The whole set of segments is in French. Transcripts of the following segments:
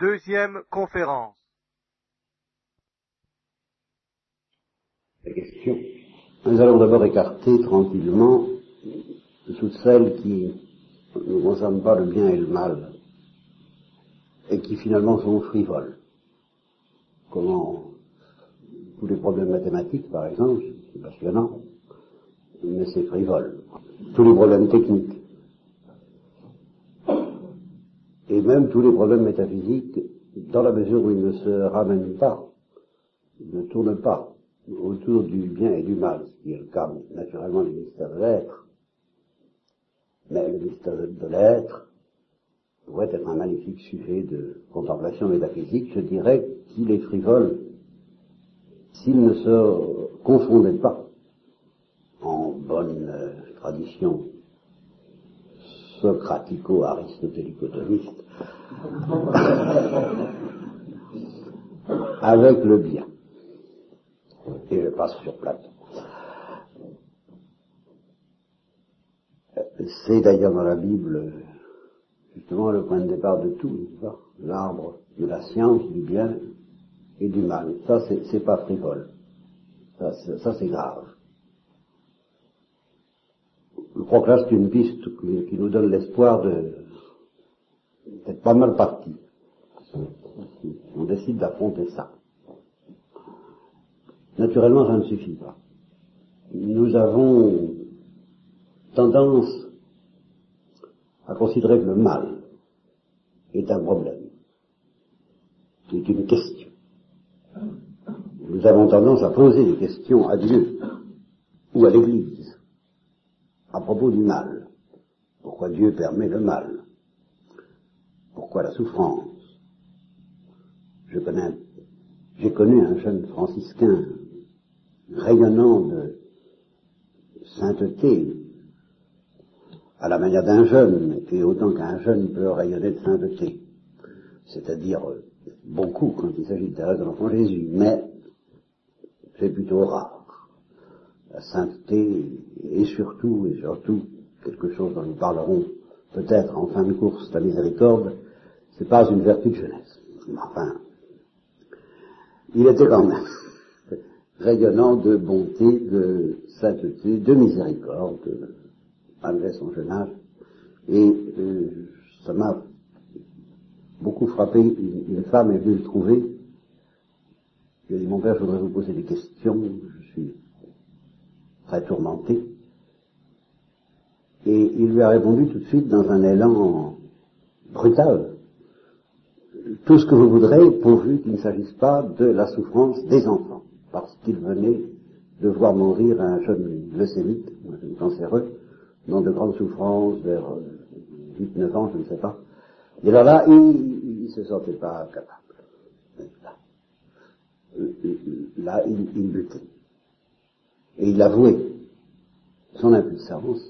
Deuxième conférence. La question. Nous allons d'abord écarter tranquillement toutes celles qui ne concernent pas le bien et le mal et qui finalement sont frivoles. Comment tous les problèmes mathématiques, par exemple, c'est passionnant, mais c'est frivole. Tous les problèmes techniques. Et même tous les problèmes métaphysiques, dans la mesure où ils ne se ramènent pas, ne tournent pas autour du bien et du mal, ce qui est le cas naturellement du mystère de l'être. Mais le mystère de l'être pourrait être un magnifique sujet de contemplation métaphysique, je dirais qu'il est frivole s'il ne se confondait pas en bonne euh, tradition socratico-aristotélico-thomiste avec le bien. Et je passe sur Platon. C'est d'ailleurs dans la Bible justement le point de départ de tout, l'arbre de la science, du bien et du mal. Ça, c'est pas frivole. Ça, c'est grave. Que là, c'est une piste qui, nous donne l'espoir de d'être pas mal parti. On décide d'affronter ça. Naturellement, ça ne suffit pas. Nous avons tendance à considérer que le mal est un problème, est une question. Nous avons tendance à poser des questions à Dieu ou à l'Église à propos du mal. Pourquoi Dieu permet le mal? Pourquoi la souffrance Je connais, j'ai connu un jeune franciscain rayonnant de sainteté, à la manière d'un jeune, et autant qu'un jeune peut rayonner de sainteté, c'est-à-dire beaucoup quand il s'agit de de l'Enfant Jésus, mais c'est plutôt rare. La sainteté est surtout et surtout quelque chose dont nous parlerons peut-être en fin de course, la miséricorde, c'est pas une vertu de jeunesse. Enfin, il était quand même rayonnant de bonté, de sainteté, de miséricorde, malgré son jeune âge. Et euh, ça m'a beaucoup frappé. Une, femme est venue le trouver. Il a dit, mon père, je voudrais vous poser des questions. Je suis très tourmenté. Et il lui a répondu tout de suite dans un élan brutal. Tout ce que vous voudrez, pourvu qu'il ne s'agisse pas de la souffrance des enfants. Parce qu'il venait de voir mourir un jeune leucémite, un jeune cancéreux, dans de grandes souffrances, vers 8-9 ans, je ne sais pas. Et alors là, il ne se sentait pas capable. Là, il, il butait. Et il avouait son impuissance,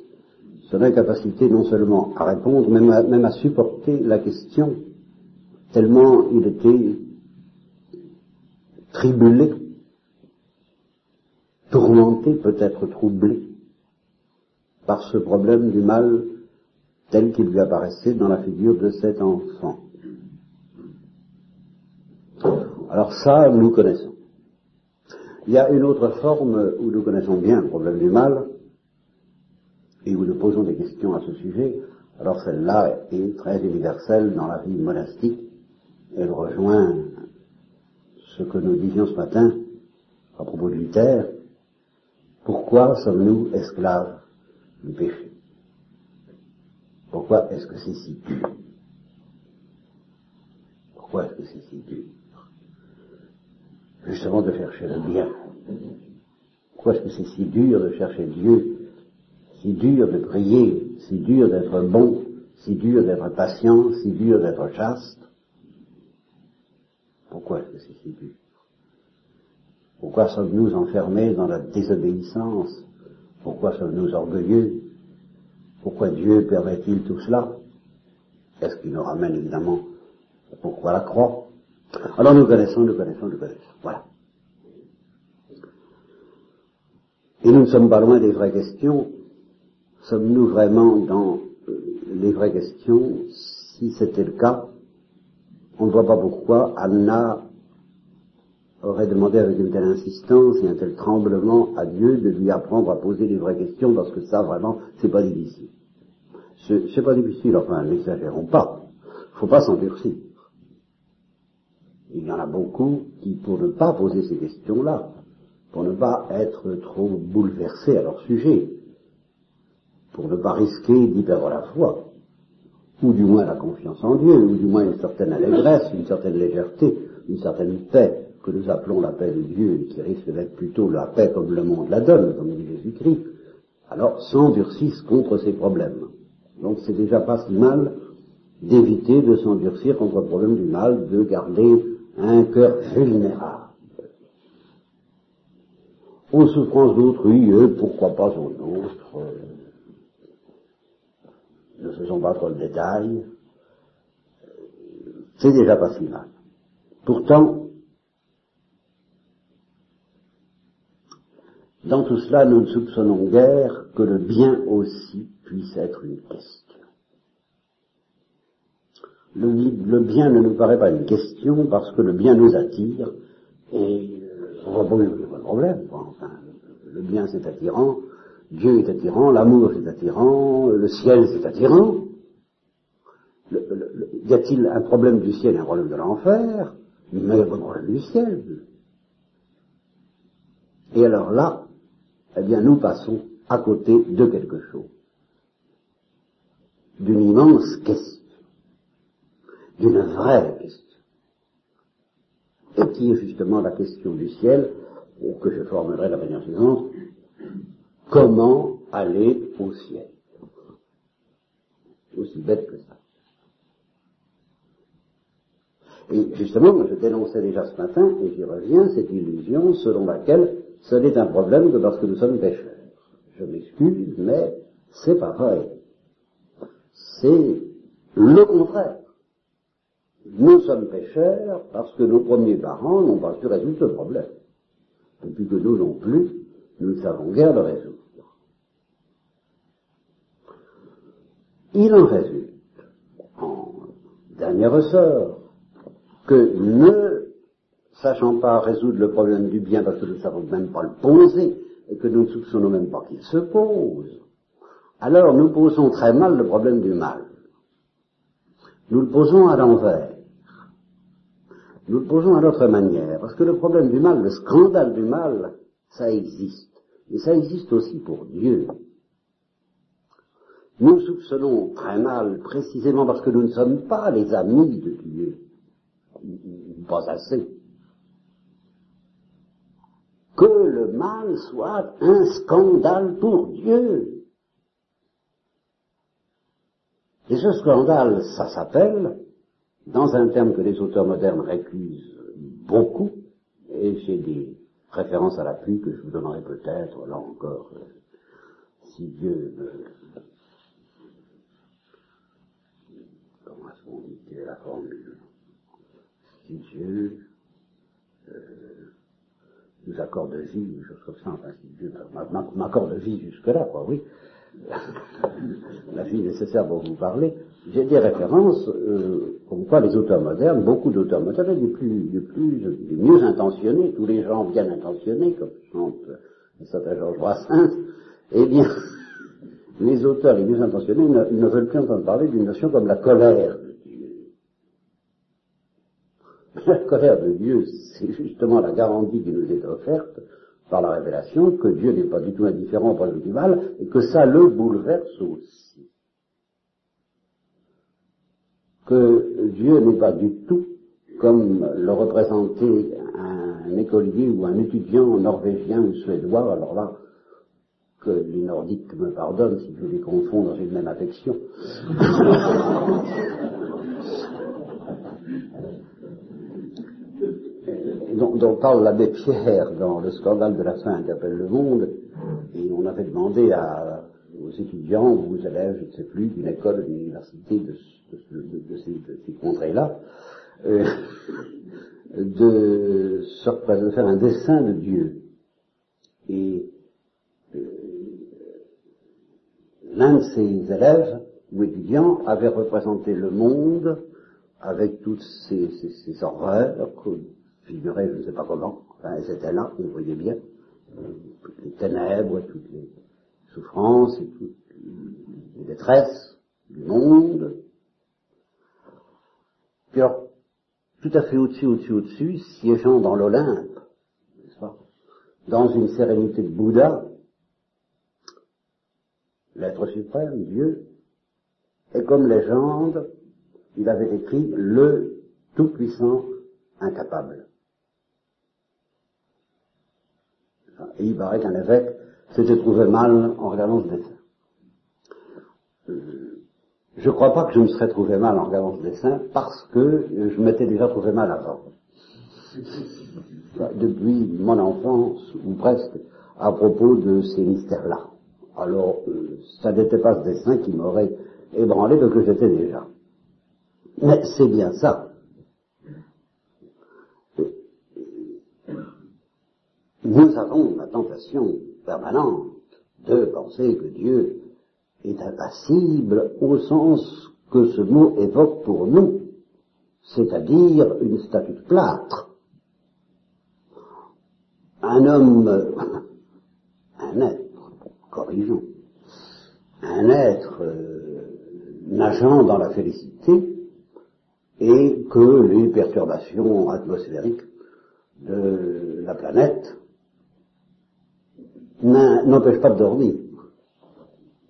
son incapacité non seulement à répondre, mais même à supporter la question, tellement il était tribulé, tourmenté, peut-être troublé par ce problème du mal tel qu'il lui apparaissait dans la figure de cet enfant. Alors ça, nous connaissons. Il y a une autre forme où nous connaissons bien le problème du mal et où nous posons des questions à ce sujet. Alors celle-là est très universelle dans la vie monastique. Elle rejoint ce que nous disions ce matin à propos de Luther. Pourquoi sommes-nous esclaves du péché? Pourquoi est-ce que c'est si dur? Pourquoi est-ce que c'est si dur? Justement de chercher le bien. Pourquoi est-ce que c'est si dur de chercher Dieu, si dur de prier, si dur d'être bon, si dur d'être patient, si dur d'être chaste Pourquoi est-ce que c'est si dur? Pourquoi sommes-nous enfermés dans la désobéissance? Pourquoi sommes-nous orgueilleux? Pourquoi Dieu permet-il tout cela? Est-ce qu'il nous ramène évidemment pourquoi la croix? Alors nous connaissons, nous connaissons, nous connaissons. Voilà. Et nous ne sommes pas loin des vraies questions. Sommes-nous vraiment dans les vraies questions? Si c'était le cas, on ne voit pas pourquoi Anna aurait demandé avec une telle insistance et un tel tremblement à Dieu de lui apprendre à poser les vraies questions parce que ça vraiment c'est pas difficile. C'est pas difficile, enfin n'exagérons pas. Faut pas s'endurcir. Il y en a beaucoup qui, pour ne pas poser ces questions-là, pour ne pas être trop bouleversés à leur sujet, pour ne pas risquer d'y perdre la foi, ou du moins la confiance en Dieu, ou du moins une certaine allégresse, une certaine légèreté, une certaine paix, que nous appelons la paix de Dieu, et qui risque d'être plutôt la paix comme le monde la donne, comme dit Jésus-Christ, alors s'endurcissent contre ces problèmes. Donc c'est déjà pas si mal d'éviter de s'endurcir contre le problème du mal, de garder un cœur vulnérable. Aux souffrances d'autrui, eux, pourquoi pas aux nôtres Ne faisons pas trop le détail. C'est déjà pas si mal. Pourtant, dans tout cela, nous ne soupçonnons guère que le bien aussi puisse être une question. Le, bien ne nous paraît pas une question parce que le bien nous attire et on voit pas de problème. Enfin, le bien c'est attirant, Dieu est attirant, l'amour c'est attirant, le ciel c'est attirant. y a-t-il un problème du ciel et un problème de l'enfer? Mais il n'y a problème du ciel. Et alors là, eh bien nous passons à côté de quelque chose, d'une immense question d'une vraie question. Et qui est justement la question du ciel, que je formerai de la manière suivante, comment aller au ciel Aussi bête que ça. Et justement, je dénonçais déjà ce matin, et j'y reviens, cette illusion selon laquelle ce n'est un problème que parce que nous sommes pécheurs. Je m'excuse, mais c'est pas vrai. C'est le contraire. Nous sommes pécheurs parce que nos premiers parents n'ont pas su résoudre ce problème. Depuis que nous non plus, nous ne savons guère le résoudre. Il en résulte, en dernier ressort, que ne sachant pas résoudre le problème du bien parce que nous ne savons même pas le poser, et que nous ne soupçonnons même pas qu'il se pose, alors nous posons très mal le problème du mal. Nous le posons à l'envers. Nous le posons à notre manière, parce que le problème du mal, le scandale du mal, ça existe. Et ça existe aussi pour Dieu. Nous soupçonnons très mal, précisément parce que nous ne sommes pas les amis de Dieu. Pas assez. Que le mal soit un scandale pour Dieu. Et ce scandale, ça s'appelle, dans un terme que les auteurs modernes récusent beaucoup, et j'ai des références à l'appui que je vous donnerai peut-être, là encore, euh, si Dieu me... Dit la formule Si Dieu euh, nous accorde vie, ou chose comme ça, enfin si Dieu m'accorde vie jusque-là, quoi, oui, la vie nécessaire dont vous parlez, j'ai des références euh, comme quoi les auteurs modernes, beaucoup d'auteurs modernes, les plus, les plus, mieux intentionnés, tous les gens bien intentionnés, comme chante un certain Georges Brassens, eh bien, les auteurs les mieux intentionnés ne, veulent plus entendre parler d'une notion comme la colère. La colère de Dieu, c'est justement la garantie qui nous est offerte par la révélation que Dieu n'est pas du tout indifférent au problème du mal et que ça le bouleverse aussi. Que Dieu n'est pas du tout comme le représentait un écolier ou un étudiant norvégien ou suédois, alors là, que les nordiques me pardonnent si je les confonds dans une même affection. dont, parle l'abbé Pierre dans le scandale de la fin qu'appelle le monde, et on avait demandé à, aux étudiants ou aux élèves, je ne sais plus, d'une école, d'une université de, de, ces, contrées-là, euh, de, de, faire un dessin de Dieu. Et euh, l'un de ces élèves ou étudiants avait représenté le monde avec toutes ces, ces, horreurs figurait je ne sais pas comment, enfin elles étaient là, vous voyez bien, euh, toutes les ténèbres, toutes les souffrances et toutes les détresses du monde. Puis tout à fait au-dessus, au-dessus, au-dessus, siégeant dans l'Olympe, n'est-ce pas, dans une sérénité de Bouddha, l'être suprême, Dieu, et comme légende, il avait écrit le tout-puissant incapable. Et il paraît qu'un évêque s'était trouvé mal en regardant ce dessin. Euh, je ne crois pas que je me serais trouvé mal en regardant ce dessin parce que je m'étais déjà trouvé mal avant. Depuis mon enfance, ou presque, à propos de ces mystères-là. Alors, euh, ça n'était pas ce dessin qui m'aurait ébranlé de que j'étais déjà. Mais c'est bien ça. Nous avons la tentation permanente de penser que Dieu est impassible au sens que ce mot évoque pour nous, c'est-à-dire une statue de plâtre. Un homme, un être, corrigeons, un être euh, nageant dans la félicité, et que les perturbations atmosphériques de la planète n'empêchent pas de dormir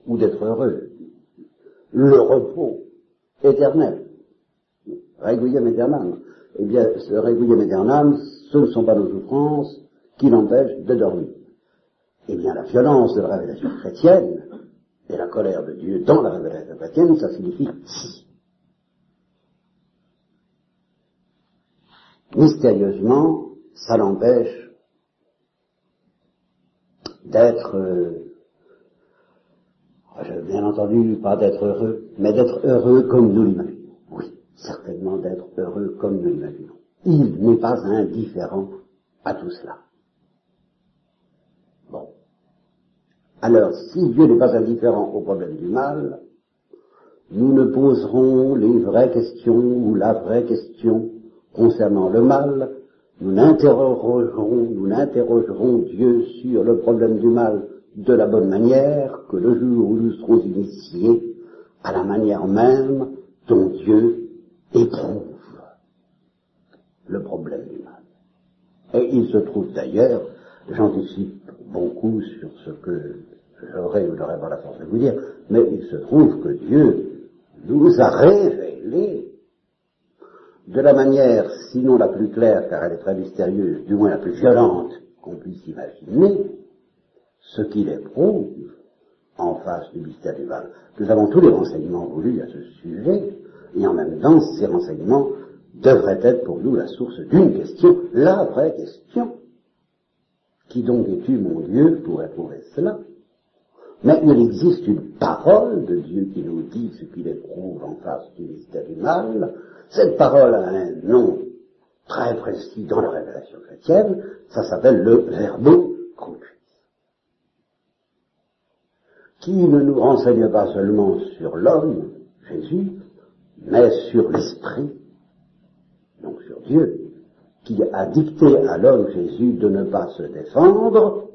ou d'être heureux. Le repos éternel, requiem éternel, eh bien, ce requiem éternel, ce ne sont pas nos souffrances qui l'empêchent de dormir. Eh bien, la violence de la révélation chrétienne et la colère de Dieu dans la révélation chrétienne, ça signifie si. mystérieusement, ça l'empêche d'être, euh, bien entendu, pas d'être heureux, mais d'être heureux comme nous l'imaginons. Oui, certainement d'être heureux comme nous l'imaginons. Il n'est pas indifférent à tout cela. Bon. Alors, si Dieu n'est pas indifférent au problème du mal, nous ne poserons les vraies questions ou la vraie question concernant le mal, nous n'interrogerons, nous n'interrogerons Dieu sur le problème du mal de la bonne manière que le jour où nous serons initiés à la manière même dont Dieu éprouve le problème du mal. Et il se trouve d'ailleurs, j'anticipe beaucoup sur ce que j'aurai ou n'aurai pas la force de vous dire, mais il se trouve que Dieu nous a révélé de la manière, sinon la plus claire, car elle est très mystérieuse, du moins la plus violente qu'on puisse imaginer, ce qu'il éprouve en face du mystère du mal. Nous avons tous les renseignements voulus à ce sujet, et en même temps, ces renseignements devraient être pour nous la source d'une question, la vraie question. Qui donc es-tu, mon Dieu, pour éprouver cela? Mais il existe une parole de Dieu qui nous dit ce qu'il éprouve en face du mystère du mal, cette parole a un nom très précis dans la révélation chrétienne, ça s'appelle le verbo crucis, qui ne nous renseigne pas seulement sur l'homme, Jésus, mais sur l'esprit, donc sur Dieu, qui a dicté à l'homme Jésus de ne pas se défendre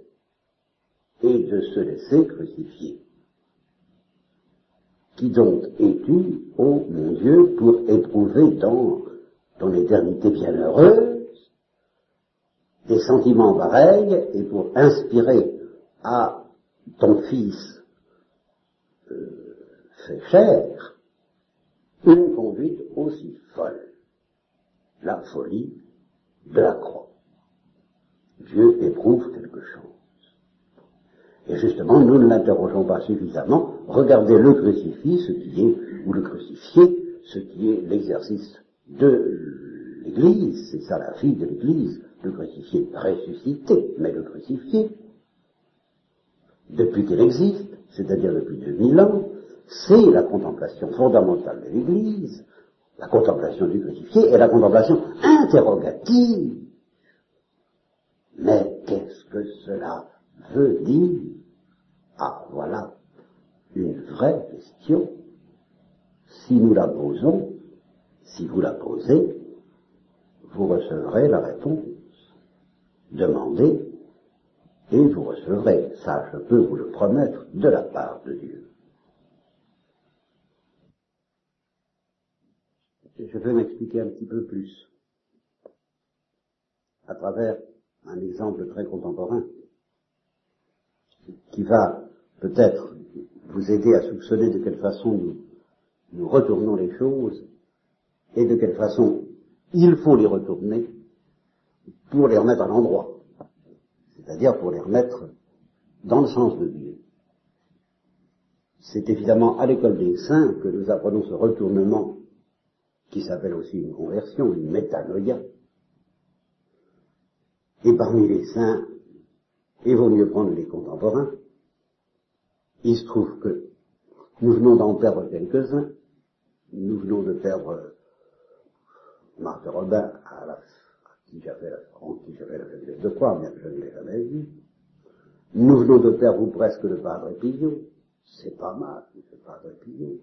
et de se laisser crucifier. Qui donc es-tu, ô mon Dieu, pour éprouver dans ton éternité bienheureuse des sentiments pareils et pour inspirer à ton Fils euh, fait chair une conduite aussi folle, la folie de la croix. Dieu éprouve quelque chose. Et justement, nous ne l'interrogeons pas suffisamment. Regardez le crucifix, ce qui est, ou le crucifié, ce qui est l'exercice de l'Église, c'est ça la fille de l'Église, le crucifié ressuscité, mais le crucifié, depuis qu'il existe, c'est-à-dire depuis 2000 ans, c'est la contemplation fondamentale de l'Église, la contemplation du crucifié et la contemplation interrogative. Mais qu'est-ce que cela veut dire Ah, voilà une vraie question. Si nous la posons, Si vous la posez, vous recevrez la réponse. Demandez et vous recevrez. Ça, je peux vous le promettre de la part de Dieu. Je vais m'expliquer un petit peu plus à travers un exemple très contemporain qui va peut-être vous aider à soupçonner de quelle façon nous, retournons les choses et de quelle façon il faut les retourner pour les remettre à l'endroit, c'est-à-dire pour les remettre dans le sens de Dieu. C'est évidemment à l'école des saints que nous apprenons ce retournement qui s'appelle aussi une conversion, une métanoïa. Et parmi les saints, il vaut mieux prendre les contemporains, il se trouve que nous venons d'en perdre quelques-uns, nous venons de perdre Marthe Robin, à la, qui j'avais la, qui j'avais la faiblesse de croire, bien que je ne l'ai jamais vu. Nous venons de perdre ou presque le Padre Pillot. C'est pas mal, le Padre Pillot.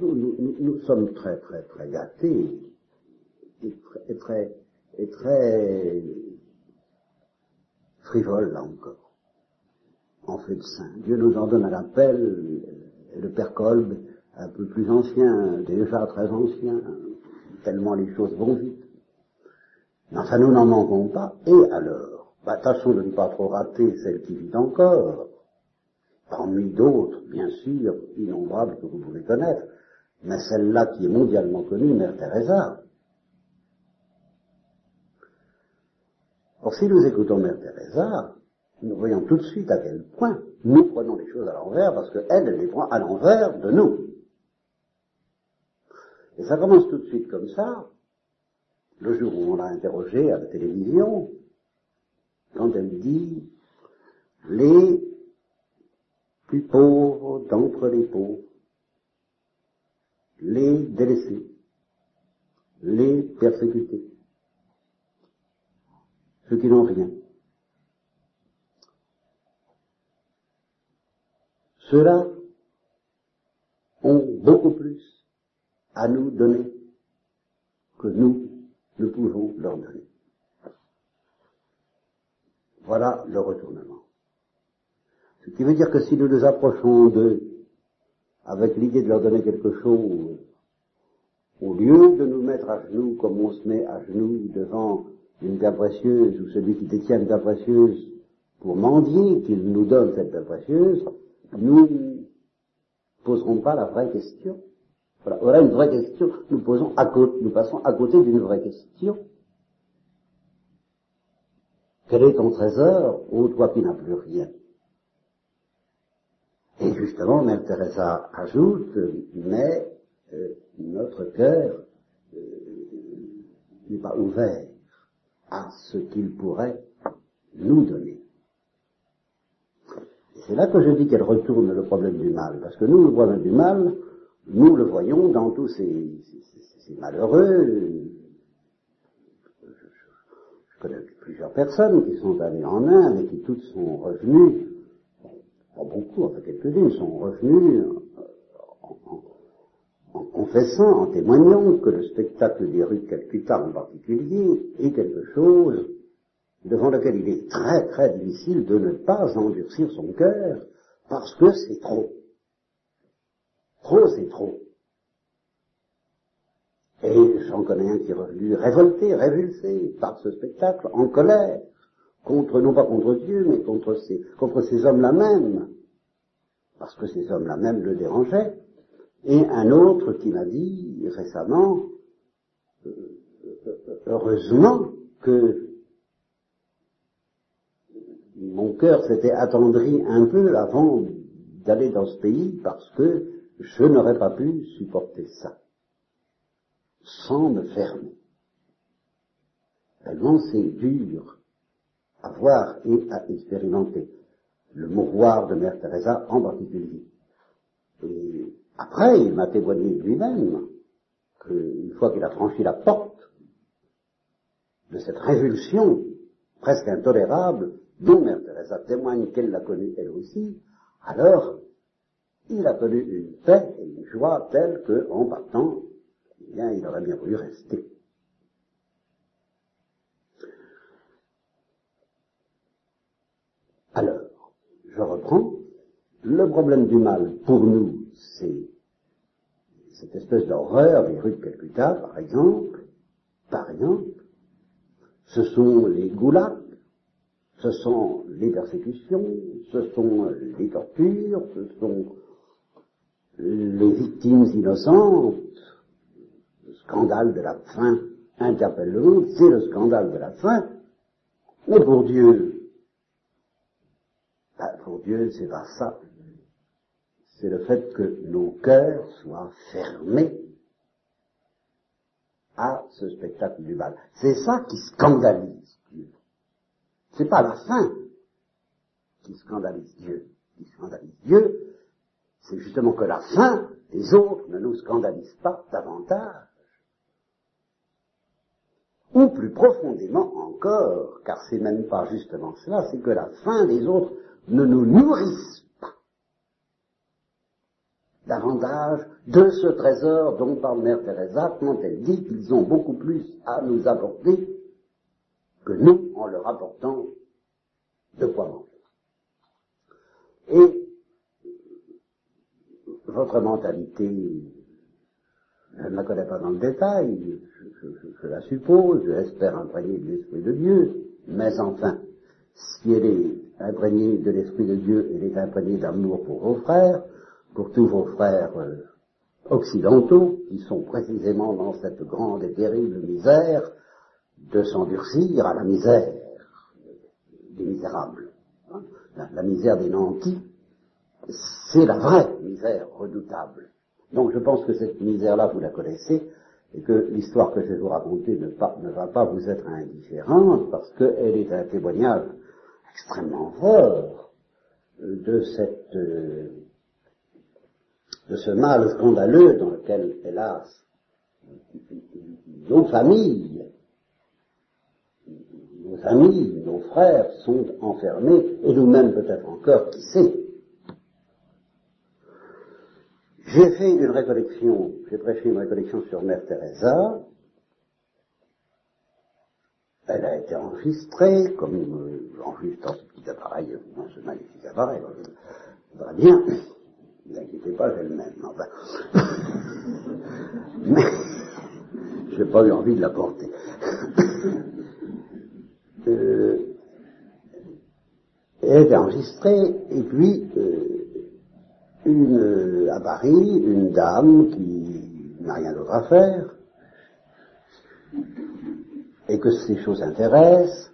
Nous, nous, nous, sommes très, très, très gâtés et et très, et très frivoles là encore. En fait saint. Dieu nous en donne un appel, et le Père Kolb, un peu plus ancien, déjà très ancien, tellement les choses vont vite. Mais enfin, nous n'en manquons pas. Et alors? Bah, Tâchons de ne pas trop rater celle qui vit encore, parmi d'autres, bien sûr, innombrables que vous pouvez connaître, mais celle-là qui est mondialement connue, Mère Teresa. Or, si nous écoutons Mère Teresa, nous voyons tout de suite à quel point nous prenons les choses à l'envers, parce qu'elle, elle les prend à l'envers de nous. Et ça commence tout de suite comme ça, le jour où on l'a interrogée à la télévision, quand elle dit les plus pauvres d'entre les pauvres, les délaissés, les persécutés, ceux qui n'ont rien. Ceux-là ont beaucoup plus à nous donner que nous, nous pouvons leur donner. Voilà le retournement. Ce qui veut dire que si nous nous approchons d'eux avec l'idée de leur donner quelque chose, au lieu de nous mettre à genoux comme on se met à genoux devant une pierre précieuse ou celui qui détient une pierre précieuse pour mendier qu'il nous donne cette pierre précieuse, nous ne poserons pas la vraie question. Voilà, une vraie question. Nous posons à côté, nous passons à côté d'une vraie question. Quel est ton trésor, ô toi qui n'as plus rien? Et justement, Mère Teresa ajoute, mais euh, notre cœur euh, n'est pas ouvert à ce qu'il pourrait nous donner. C'est là que je dis qu'elle retourne le problème du mal, parce que nous, le problème du mal, nous le voyons dans tous ces, malheureux. Je, connais plusieurs personnes qui sont allées en Inde et qui toutes sont revenues, pas beaucoup, enfin quelques-unes sont revenues en, en, confessant, en témoignant que le spectacle des rues de Calcutta en particulier est quelque chose devant lequel il est très très difficile de ne pas endurcir son cœur parce que c'est trop. Trop, c'est trop. Et j'en connais un qui est revenu révolté, révulsé par ce spectacle, en colère, contre, non pas contre Dieu, mais contre ces, contre ces hommes-là même, parce que ces hommes-là même le dérangeaient, et un autre qui m'a dit récemment, euh, heureusement que mon cœur s'était attendri un peu avant d'aller dans ce pays parce que je n'aurais pas pu supporter ça sans me fermer. Tellement c'est dur à voir et à expérimenter. Le mouroir de Mère Teresa en particulier. Après, il m'a témoigné lui-même qu'une fois qu'il a franchi la porte de cette révulsion presque intolérable dont Mère Teresa témoigne qu'elle l'a connue elle aussi, alors il a connu une paix et une joie telle que, en partant, eh bien, il aurait bien voulu rester. Alors, je reprends. Le problème du mal, pour nous, c'est cette espèce d'horreur des rues de Calcutta, par exemple, par exemple, ce sont les goulags, ce sont les persécutions, ce sont les tortures, ce sont les victimes innocentes, le scandale de la faim interpelle le monde, c'est le scandale de la faim, mais pour Dieu, ben, pour Dieu, c'est pas ça. C'est le fait que nos cœurs soient fermés à ce spectacle du mal. C'est ça qui scandalise Dieu. C'est pas la fin qui scandalise Dieu. Qui scandalise Dieu, c'est justement que la fin des autres ne nous scandalise pas davantage. Ou plus profondément encore, car c'est même pas justement cela, c'est que la fin des autres ne nous nourrisse davantage de ce trésor dont parle Mère Teresa quand elle dit qu'ils ont beaucoup plus à nous apporter que nous en leur apportant de quoi manger. Et votre mentalité, je ne la connais pas dans le détail, je, la suppose, je l'espère imprégnée de l'Esprit de Dieu, mais enfin, si elle est imprégnée de l'Esprit de Dieu, elle est imprégnée d'amour pour vos frères, pour tous vos frères euh, occidentaux, qui sont précisément dans cette grande et terrible misère, de s'endurcir à la misère des misérables. La, misère des nantis, c'est la vraie misère redoutable. Donc je pense que cette misère-là, vous la connaissez, et que l'histoire que je vais vous raconter ne, ne va pas vous être indifférente, parce qu'elle est un témoignage extrêmement fort de cette euh, de ce mal scandaleux dans lequel, hélas, nos familles, nos amis, nos frères sont enfermés, et nous-mêmes peut-être encore, qui sait. J'ai fait une récollection, j'ai prêché une récollection sur Mère Teresa, elle a été enregistrée, comme j'enregistre dans ce petit appareil, dans ce magnifique appareil, va bien. Ne vous inquiétez pas, j'ai le même. Enfin. Mais je n'ai pas eu envie de la porter. euh, elle est enregistrée, et puis euh, une, à Paris, une dame qui n'a rien d'autre à faire, et que ces choses intéressent,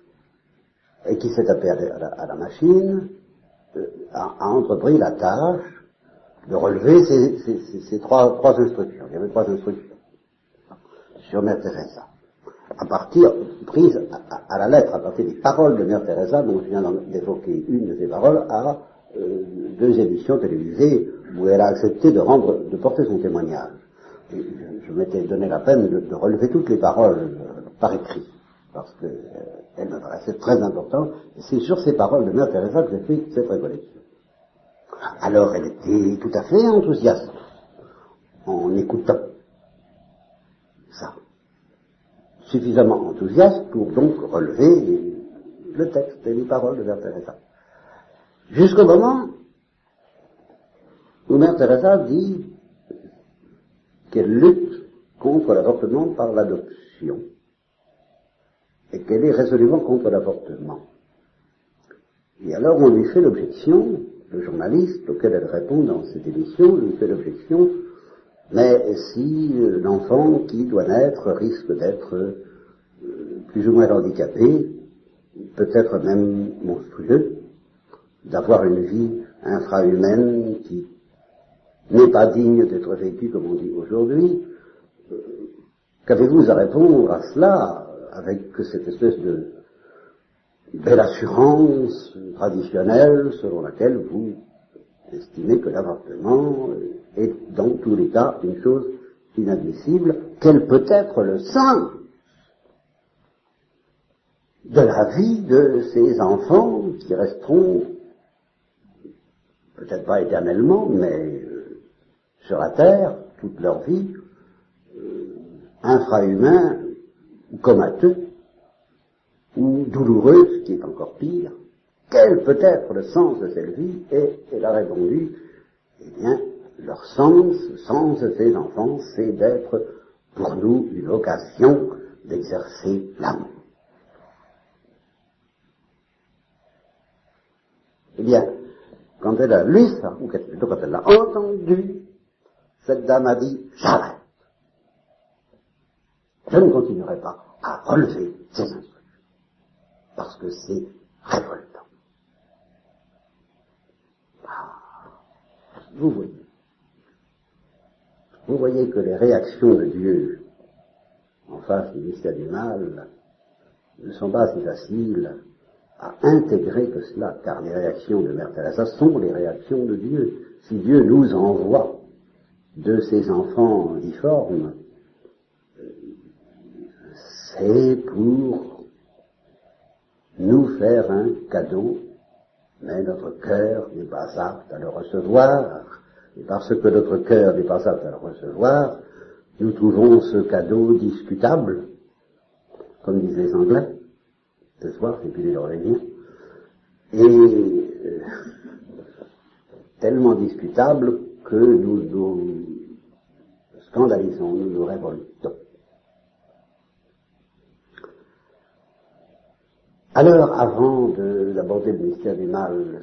et qui s'est tapé à la, machine, euh, a, entrepris la tâche de relever ces, trois, instructions. Il y avait trois instructions sur Mère Teresa. À partir, prise à, la lettre, à partir des paroles de Mère Teresa, dont je viens d'évoquer une de ces paroles, à euh, deux émissions télévisées où elle a accepté de porter son témoignage. je, m'étais donné la peine de, relever toutes les paroles euh, par écrit, parce qu'elles euh, très importantes. Et c'est sur ces paroles de Mère Teresa que j'ai fait cette récollection. Alors elle était tout à fait enthousiaste en écoutant ça. Suffisamment enthousiaste pour donc relever le texte et les paroles de Mère Teresa. Jusqu'au moment où Mère Teresa dit qu'elle lutte contre l'avortement par l'adoption et qu'elle est résolument contre l'avortement. Et alors on lui fait l'objection le journaliste auquel elle répond dans cette émission lui fait l'objection, mais si euh, l'enfant qui doit naître risque d'être euh, plus ou moins handicapé, peut-être même monstrueux, d'avoir une vie infrahumaine qui n'est pas digne d'être vécue comme on dit aujourd'hui, euh, qu'avez-vous à répondre à cela avec cette espèce de belle assurance traditionnelle selon laquelle vous estimez que l'avortement est dans tous les cas une chose inadmissible, quel peut être le sens de la vie de ces enfants qui resteront, peut-être pas éternellement, mais euh, sur la terre, toute leur vie, euh, infrahumain, comateux, ou douloureux, ce qui est encore pire. Quel peut être le sens de cette vie Et elle a répondu, eh bien, leur sens, le sens de ces enfants, c'est d'être pour nous une occasion d'exercer l'amour. Eh bien, quand elle a lu ça, ou plutôt quand elle l'a entendu, cette dame a dit, j'arrête. Je ne continuerai pas à relever ces instructions. Parce que c'est révoltant. Ah, vous voyez. Vous voyez que les réactions de Dieu en face du mystère du mal ne sont pas si faciles à intégrer que cela, car les réactions de Mère sont les réactions de Dieu. Si Dieu nous envoie de ses enfants difformes, c'est pour nous faire un cadeau, mais notre cœur n'est pas apte à le recevoir, et parce que notre cœur n'est pas apte à le recevoir, nous trouvons ce cadeau discutable, comme disent les Anglais, ce soir, c'est plus leur et euh, tellement discutable que nous nous scandalisons, nous nous révoltons. Alors, avant d'aborder le mystère du mal,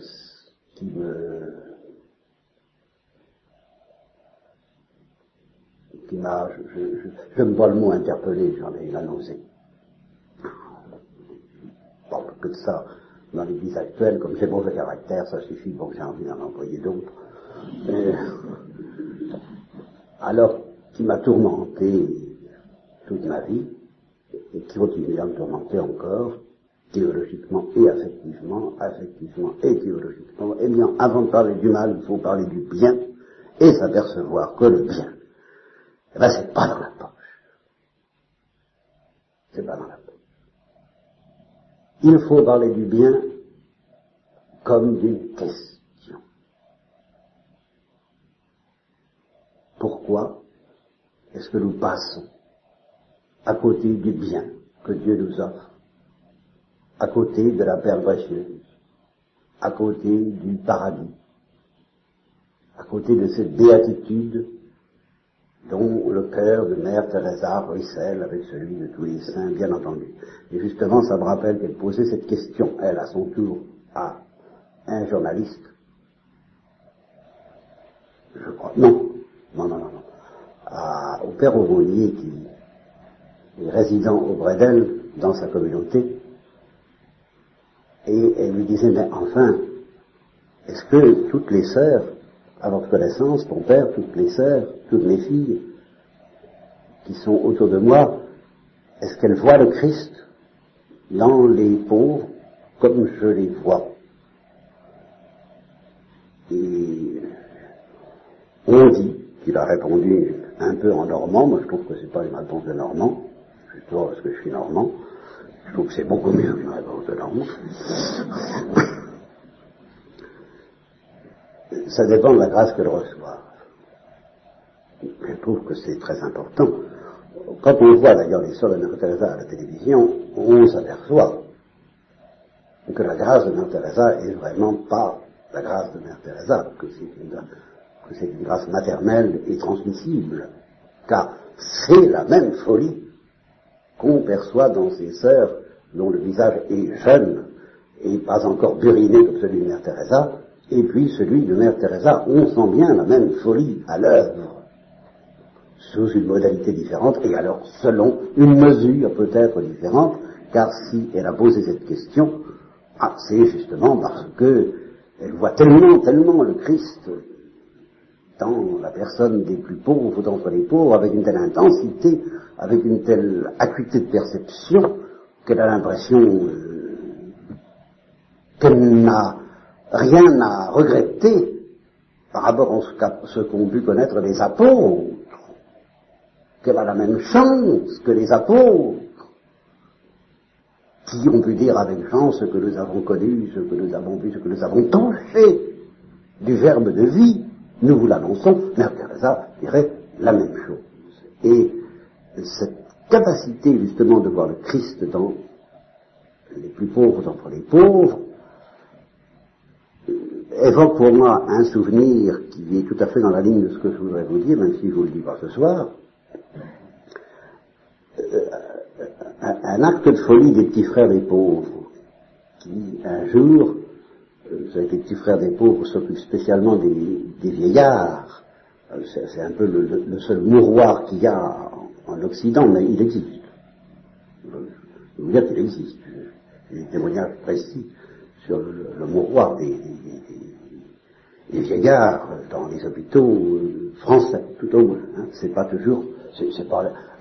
qui me qui m'a, je, je, je, me vois le mot interpellé, j'en ai la nausée. Que de ça, dans l'église actuelle, comme j'ai mauvais caractère, ça suffit, bon, j'ai envie d'en employer d'autres. alors, qui m'a tourmenté toute ma vie, et qui continue à me tourmenter encore, théologiquement et affectivement, affectivement et théologiquement, eh bien, avant de parler du mal, il faut parler du bien, et s'apercevoir que le bien, eh ben, c'est pas dans la poche. C'est pas dans la poche. Il faut parler du bien comme d'une question. Pourquoi est-ce que nous passons à côté du bien que Dieu nous offre, à côté de la perle précieuse, à côté du paradis, à côté de cette béatitude dont le cœur de Mère Teresa ruisselle avec celui de tous les saints, bien entendu. Et justement, ça me rappelle qu'elle posait cette question, elle, à son tour, à un journaliste. Je crois. Non, non, non, non, non. au père Aumonier qui est résident auprès d'elle dans sa communauté. Et elle lui disait, mais enfin, est-ce que toutes les sœurs à votre connaissance, ton père, toutes les sœurs, toutes les filles qui sont autour de moi, est-ce qu'elles voient le Christ dans les pauvres comme je les vois? Et on dit qu'il a répondu un peu en normand, moi je trouve que c'est pas une réponse de normand, plutôt parce que je suis normand, je trouve que c'est beaucoup mieux qu'une réponse de normand ça dépend de la grâce qu'elle reçoit. Je trouve que c'est très important. Quand on voit d'ailleurs sœurs de Mère Teresa à la télévision, on s'aperçoit que la grâce de Mère Teresa est vraiment pas la grâce de Mère Teresa, que c'est une, une grâce maternelle et transmissible, car c'est la même folie qu'on perçoit dans ces sœurs dont le visage est jeune et pas encore buriné comme celui de Mère Teresa, et puis celui de Mère Teresa, on sent bien la même folie à l'œuvre, sous une modalité différente, et alors selon une mesure peut-être différente, car si elle a posé cette question, ah, c'est justement parce que elle voit tellement, tellement le Christ dans la personne des plus pauvres d'entre les pauvres, avec une telle intensité, avec une telle acuité de perception, qu'elle a l'impression euh, qu'elle n'a rien à regretter par rapport à ce qu'ont pu connaître les apôtres, qu'elle a la même chance que les apôtres, qui ont pu dire avec chance ce que nous avons connu, ce que nous avons vu, ce que nous avons touché du verbe de vie, nous vous l'annonçons, Mère Teresa dirait la même chose. Et cette capacité justement de voir le Christ dans les plus pauvres d'entre les pauvres, évoque pour moi un souvenir qui est tout à fait dans la ligne de ce que je voudrais vous dire, même si je vous le dis pas ce soir. Euh, un, acte de folie des petits frères des pauvres, qui un jour, euh, vous savez que les petits frères des pauvres s'occupent spécialement des, vieillards. Euh, c'est un peu le, seul mouroir qu'il y a en, Occident, mais il existe. Je veux vous dire qu'il existe. Des témoignages précis sur le, mouroir des, vieillards dans les hôpitaux euh, français, tout au moins. Hein. C'est pas toujours,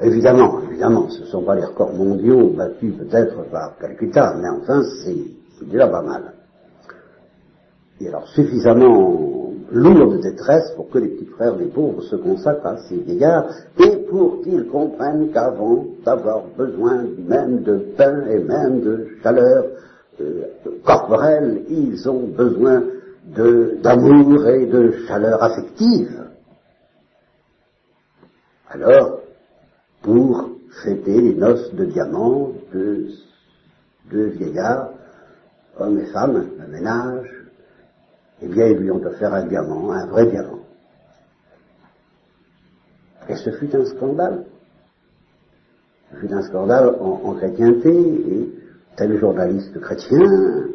évidemment, évidemment, ce ne sont pas les records mondiaux battus peut-être par Calcutta, mais enfin, c'est déjà pas mal. Et alors suffisamment lourd de détresse pour que les petits frères des pauvres se consacrent à ces vieillards et pour qu'ils comprennent qu'avant d'avoir besoin même de pain et même de chaleur euh, corporelle, ils ont besoin d'amour et de chaleur affective. Alors, pour fêter les noces de diamants de deux vieillards, hommes et femmes, un ménage, eh bien, ils lui ont offert un diamant, un vrai diamant. Et ce fut un scandale. Ce fut un scandale en, en chrétienté, et tel journaliste chrétien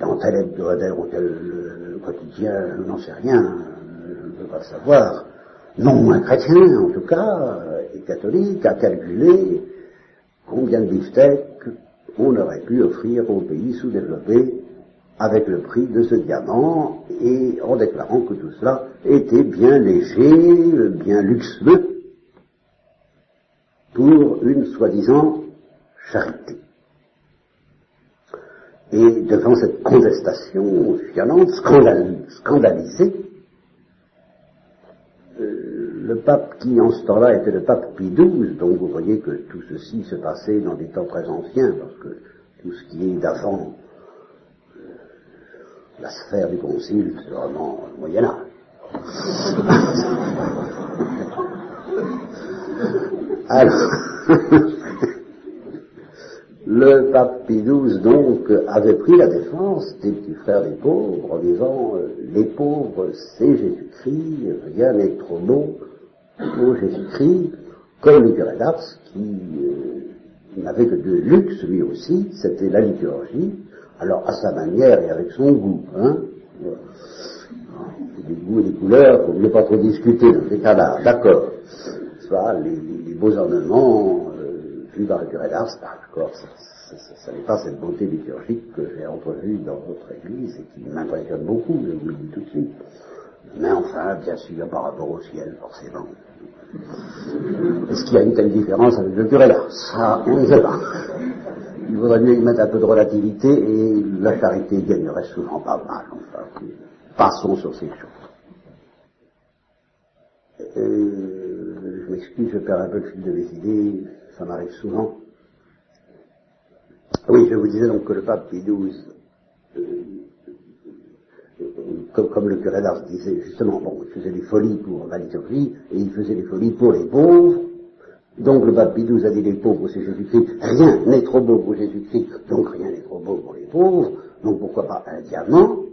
dans tel hebdomadaire ou tel quotidien, je n'en sais rien, je ne veux pas savoir, non moins chrétien en tout cas, et catholique, a calculé combien de beefsteaks on aurait pu offrir aux pays sous-développés avec le prix de ce diamant et en déclarant que tout cela était bien léger, bien luxueux pour une soi-disant charité. Et devant cette contestation violente, scandalisée, euh, le pape qui en ce temps-là était le pape Pie XII, donc vous voyez que tout ceci se passait dans des temps très anciens, parce que tout ce qui est d'avant la sphère du concile, c'est vraiment le Moyen Âge. Alors, le pape Pie XII, donc, avait pris la défense des petits frères des pauvres en disant euh, les pauvres, c'est Jésus-Christ, rien n'est trop beau pour Jésus-Christ, comme le curé d'Ars qui euh, n'avait que de luxe lui aussi, c'était la liturgie, alors à sa manière et avec son goût. Hein, des goûts et des couleurs, on ne pas trop discuter dans ces cas-là, d'accord. Soit les, beaux ornements, plus dans le curé d'Ars, d'accord, ça n'est pas cette beauté liturgique que j'ai entrevue dans votre église et qui m'impressionne beaucoup, je vous le dis tout de suite. Mais enfin, bien sûr, par rapport au ciel, forcément. Est-ce qu'il y a une telle différence avec le curé là Ça, on ne sait pas. Il vaudrait mieux y mettre un peu de relativité et la charité gagnerait souvent pas mal. Enfin, passons sur ces choses. Euh, je m'excuse, je perds un peu le fil de mes idées, ça m'arrive souvent. Oui, je vous disais donc que le pape Pie XII, euh, comme, le curé d'Ars disait justement, bon, il faisait des folies pour la liturgie et il faisait des folies pour les pauvres. Donc le XII a dit les pauvres c'est Jésus-Christ, rien n'est trop beau pour Jésus-Christ, donc rien n'est trop beau pour les pauvres, donc pourquoi pas un diamant?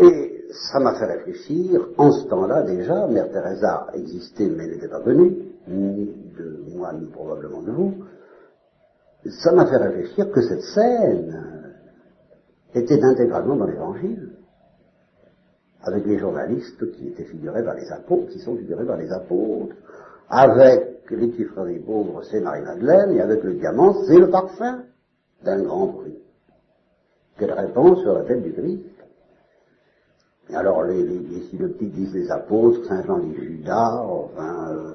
Et ça m'a fait réfléchir, en ce temps-là déjà, Mère Teresa existait mais n'était pas venue, ni de moi ni probablement de vous, ça m'a fait réfléchir que cette scène était intégralement dans l'évangile, avec les journalistes qui étaient figurés par les apôtres, qui sont figurés par les apôtres, avec les petits pauvres, c'est Marie-Madeleine, et avec le diamant, c'est le parfum d'un grand prix, qu'elle répand sur la tête du Christ. Alors les, les, les synoptiques disent les apôtres, Saint Jean dit Judas, enfin, euh,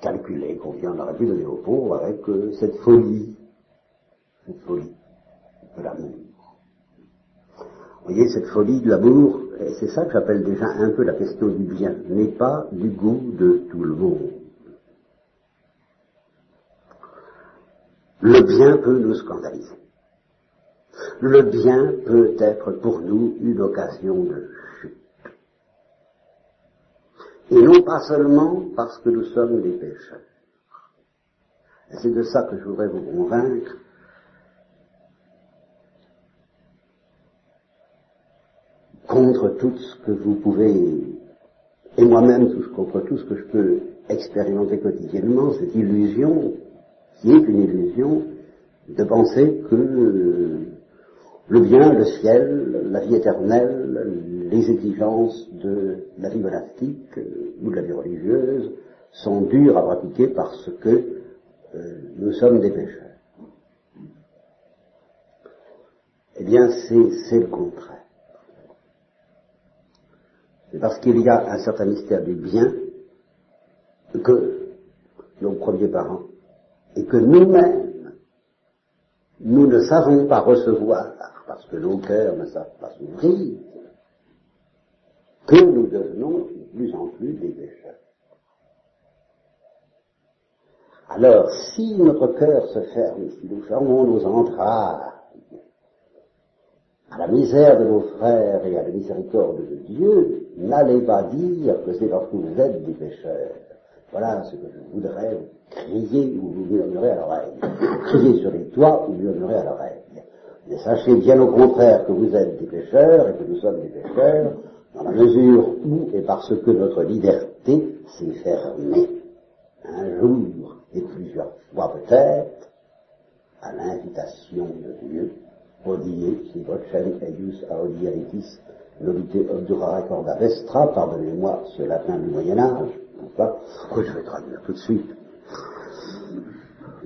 calculé combien on aurait pu donner aux pauvres avec euh, cette folie, cette folie de l'amour. Vous voyez, cette folie de l'amour, c'est ça que j'appelle déjà un peu la question du bien, n'est pas du goût de tout le monde. Le bien peut nous scandaliser. Le bien peut être pour nous une occasion de Et non pas seulement parce que nous sommes des pécheurs. C'est de ça que je voudrais vous convaincre. Contre tout ce que vous pouvez, et moi-même contre tout ce que je peux expérimenter quotidiennement, cette illusion, qui est une illusion, de penser que le bien, le ciel, la vie éternelle, les exigences de la vie monastique ou de la vie religieuse sont dures à pratiquer parce que euh, nous sommes des pécheurs. Eh bien, c'est le contraire. C'est parce qu'il y a un certain mystère du bien que nos premiers parents et que nous-mêmes, nous ne savons pas recevoir parce que nos cœurs ne savent pas s'ouvrir, que nous devenons de plus en plus des pécheurs. Alors, si notre cœur se ferme, si nous fermons nos entrailles à la misère de nos frères et à la miséricorde de Dieu, n'allez pas dire que c'est parce que vous êtes des pécheurs. Voilà ce que je voudrais crier ou vous murmurer à l'oreille. Crier sur les toits ou murmurer à l'oreille. Mais sachez bien au contraire que vous êtes des pécheurs et que nous sommes des pécheurs, dans la mesure où et parce que notre liberté s'est fermée. Un jour, et plusieurs fois peut-être, à l'invitation de Dieu, odie, si vocem eius audieritis nobite obdura corda vestra, pardonnez-moi ce latin du Moyen-Âge, que je vais traduire tout de suite,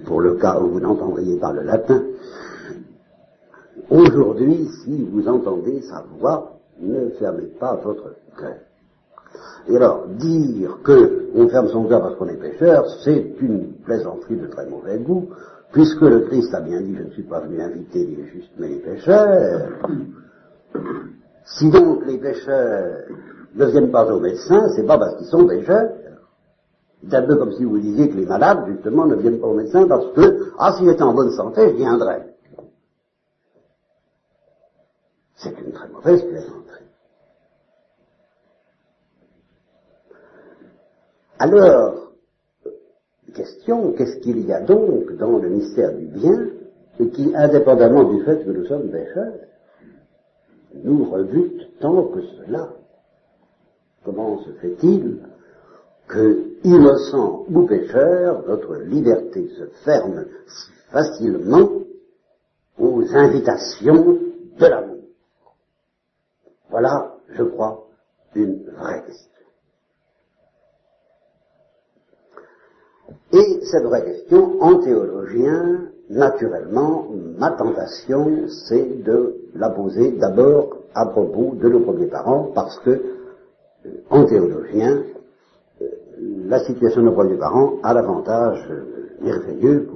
pour le cas où vous n'entendriez pas le latin, Aujourd'hui, si vous entendez sa voix, ne fermez pas votre cœur. Et alors, dire que on ferme son cœur parce qu'on est pécheur, c'est une plaisanterie de très mauvais goût, puisque le Christ a bien dit, je ne suis pas venu inviter les justes mais les pécheurs. Si donc les pécheurs ne viennent pas au médecin, c'est pas parce qu'ils sont pécheurs. C'est un peu comme si vous disiez que les malades, justement, ne viennent pas au médecin parce que, ah, s'il était en bonne santé, je viendrais. C'est une très mauvaise plaisanterie. Alors, question, qu'est-ce qu'il y a donc dans le mystère du bien qui, indépendamment du fait que nous sommes pécheurs, nous rebute tant que cela? Comment se fait-il que, innocent ou pécheur, notre liberté se ferme si facilement aux invitations de l'amour? Voilà, je crois, une vraie question. Et cette vraie question, en théologien, naturellement, ma tentation, c'est de la poser d'abord à propos de nos premiers parents, parce que, euh, en théologien, euh, la situation de nos premiers parents a l'avantage euh, merveilleux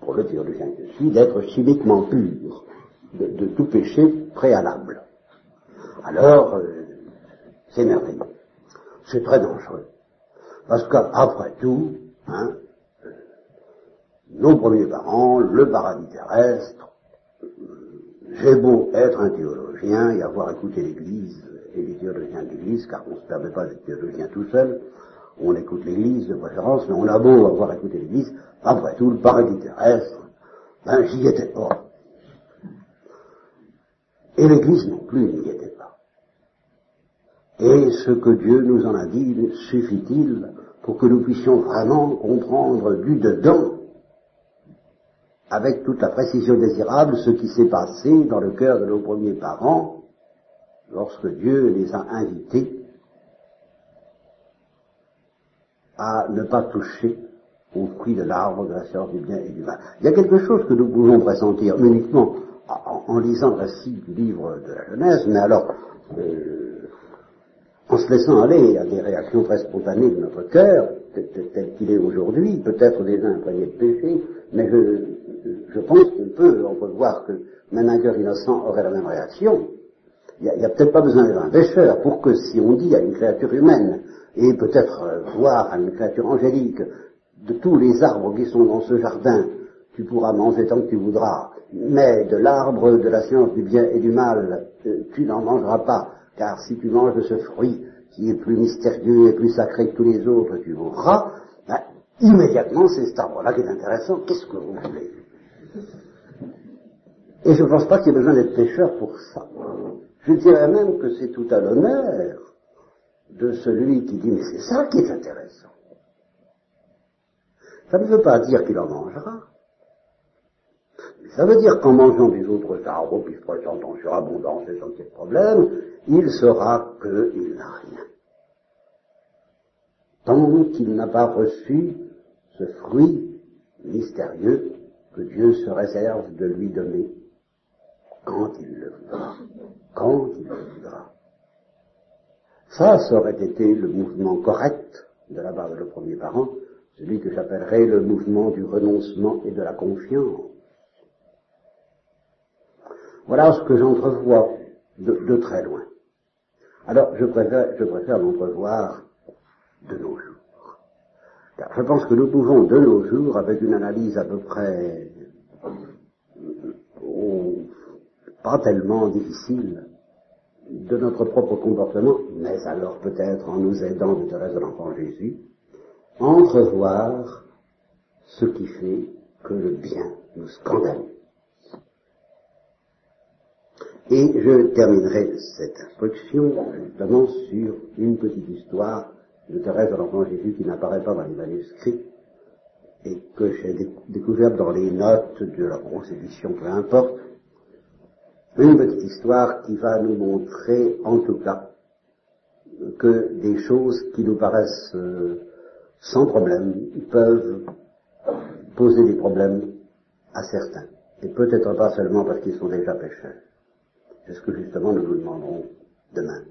pour, le théologien que je suis d'être chimiquement pur de, tout péché préalable. Alors, euh, c'est merveilleux. C'est très dangereux. Parce qu'après tout, hein, nos premiers parents, le paradis terrestre, euh, j'ai beau être un théologien et avoir écouté l'Église et les théologiens de l'Église, car on ne se permet pas d'être théologien tout seul, on écoute l'Église de préférence, mais on a beau avoir écouté l'Église, après tout, le paradis terrestre, ben j'y étais pas. Et l'Église non plus n'y était pas. Et ce que Dieu nous en a dit suffit-il pour que nous puissions vraiment comprendre du dedans, avec toute la précision désirable, ce qui s'est passé dans le cœur de nos premiers parents lorsque Dieu les a invités à ne pas toucher au fruit de l'arbre de la science du bien et du mal. Il y a quelque chose que nous pouvons pressentir uniquement en, lisant le récit du livre de la Genèse, mais alors, euh, en se laissant aller à des réactions très spontanées de notre cœur, tel qu'il est aujourd'hui, peut-être déjà imprégné de péché, mais je, pense qu'on peut entrevoir que même un cœur innocent aurait la même réaction. Il n'y a, peut-être pas besoin d'être un pécheur pour que si on dit à une créature humaine, et peut-être euh, voir à une créature angélique, de tous les arbres qui sont dans ce jardin, tu pourras manger tant que tu voudras, mais de l'arbre de la science du bien et du mal, euh, tu n'en mangeras pas, car si tu manges de ce fruit, qui est plus mystérieux et plus sacré que tous les autres, tu mourras, ben, immédiatement c'est cet arbre-là qui est intéressant. Qu'est-ce que vous voulez? Et je ne pense pas qu'il y ait besoin d'être pêcheur pour ça. Je dirais même que c'est tout à l'honneur de celui qui dit mais c'est ça qui est intéressant. Ça ne veut pas dire qu'il en mangera. Ça veut dire qu'en mangeant des autres arbres, puis présentant en surabondance et sans qu'il y ait problème, il saura qu'il n'a rien. Tant qu'il n'a pas reçu ce fruit mystérieux que Dieu se réserve de lui donner quand il le voudra. Quand il le voudra. Ça, ça aurait été le mouvement correct de la part de nos premiers parents, celui que j'appellerais le mouvement du renoncement et de la confiance. Voilà ce que j'entrevois de, très loin. Alors, je préfère, je préfère l'entrevoir de nos jours. Car je pense que nous pouvons, de nos jours, avec une analyse à peu près oh, pas tellement difficile de notre propre comportement, mais alors peut-être en nous aidant de Thérèse de l'Enfant Jésus, entrevoir ce qui fait que le bien nous scandalise. Et je terminerai cette instruction justement sur une petite histoire de Thérèse de l'Enfant Jésus qui n'apparaît pas dans les manuscrits et que j'ai découverte dans les notes de la grosse édition, peu importe. Une petite histoire qui va nous montrer, en tout cas, que des choses qui nous paraissent euh, sans problème peuvent poser des problèmes à certains. Et peut-être pas seulement parce qu'ils sont déjà pécheurs. C'est ce que justement nous nous demanderons demain.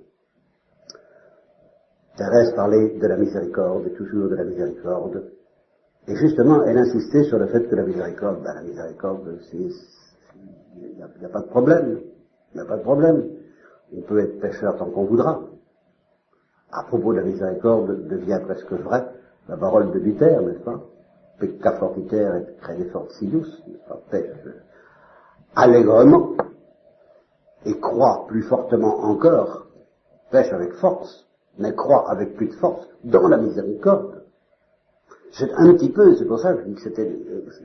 Thérèse parlait de la miséricorde, et toujours de la miséricorde. Et justement, elle insistait sur le fait que la miséricorde, ben, la miséricorde, il n'y a, pas de problème. Il n'y a pas de problème. On peut être pécheur tant qu'on voudra. À propos de la miséricorde, devient presque vrai la parole de Luther, n'est-ce pas? Pecca fortiter et crede fortilius, n'est-ce pas? Pêche allègrement et croit plus fortement encore, pêche avec force, mais croit avec plus de force dans la miséricorde. C'est un petit peu, c'est pour ça que je dis que c'était,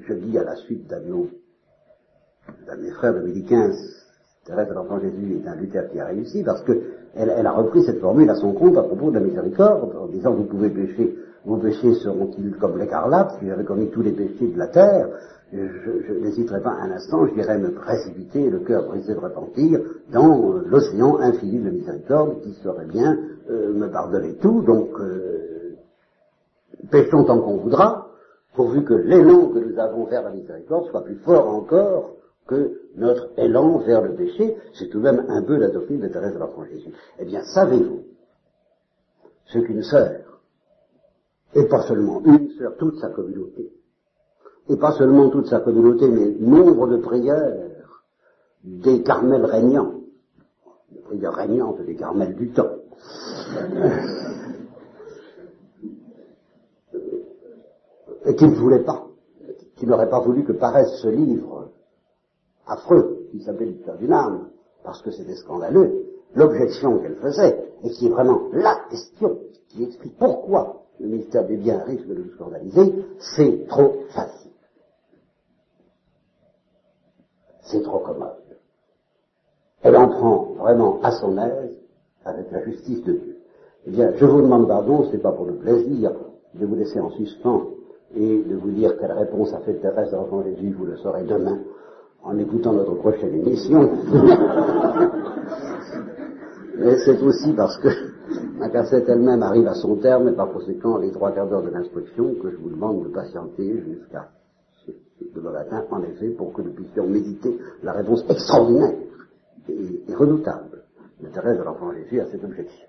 je dis à la suite d'un de mes frères 2015, Thérèse de l'Enfant Jésus est un Luther qui a réussi parce que elle, a repris cette formule à son compte à propos de la miséricorde en disant vous pouvez pécher, vos péchés seront-ils comme l'écarlate si j'avais commis tous les péchés de la terre? Je, n'hésiterai pas un instant, je dirais me précipiter, le cœur brisé de repentir, dans euh, l'océan infini de miséricorde qui saurait bien euh, me pardonner tout. Donc, euh, péchons tant qu'on voudra, pourvu que l'élan que nous avons vers la miséricorde soit plus fort encore que notre élan vers le péché. C'est tout de même un peu la doctrine de Thérèse de l'Enfant Jésus. Eh bien, savez-vous ce qu'une sœur, et pas seulement une sœur, toute sa communauté, et pas seulement toute sa communauté, mais nombre de prières des carmels régnants, des prières régnantes des carmels du temps, et qui ne voulaient pas, qui n'auraient pas voulu que paraisse ce livre affreux qui s'appelait L'histoire d'une âme, parce que c'était scandaleux, l'objection qu'elle faisait, et qui est vraiment la question qui explique pourquoi le ministère des biens risque de nous scandaliser, c'est trop facile. c'est trop commode. Elle en prend vraiment à son aise avec la justice de Dieu. Eh bien, je vous demande pardon, ce n'est pas pour le plaisir de vous laisser en suspens et de vous dire quelle réponse a fait Thérèse d'Enfant Jésus, vous le saurez demain en écoutant notre prochaine émission. Mais c'est aussi parce que ma cassette elle-même arrive à son terme et par conséquent les trois quarts d'heure de l'instruction que je vous demande de patienter jusqu'à demain matin, en effet, pour que nous puissions méditer la réponse extraordinaire et, redoutable de Thérèse de l'Enfant Jésus à cette objection.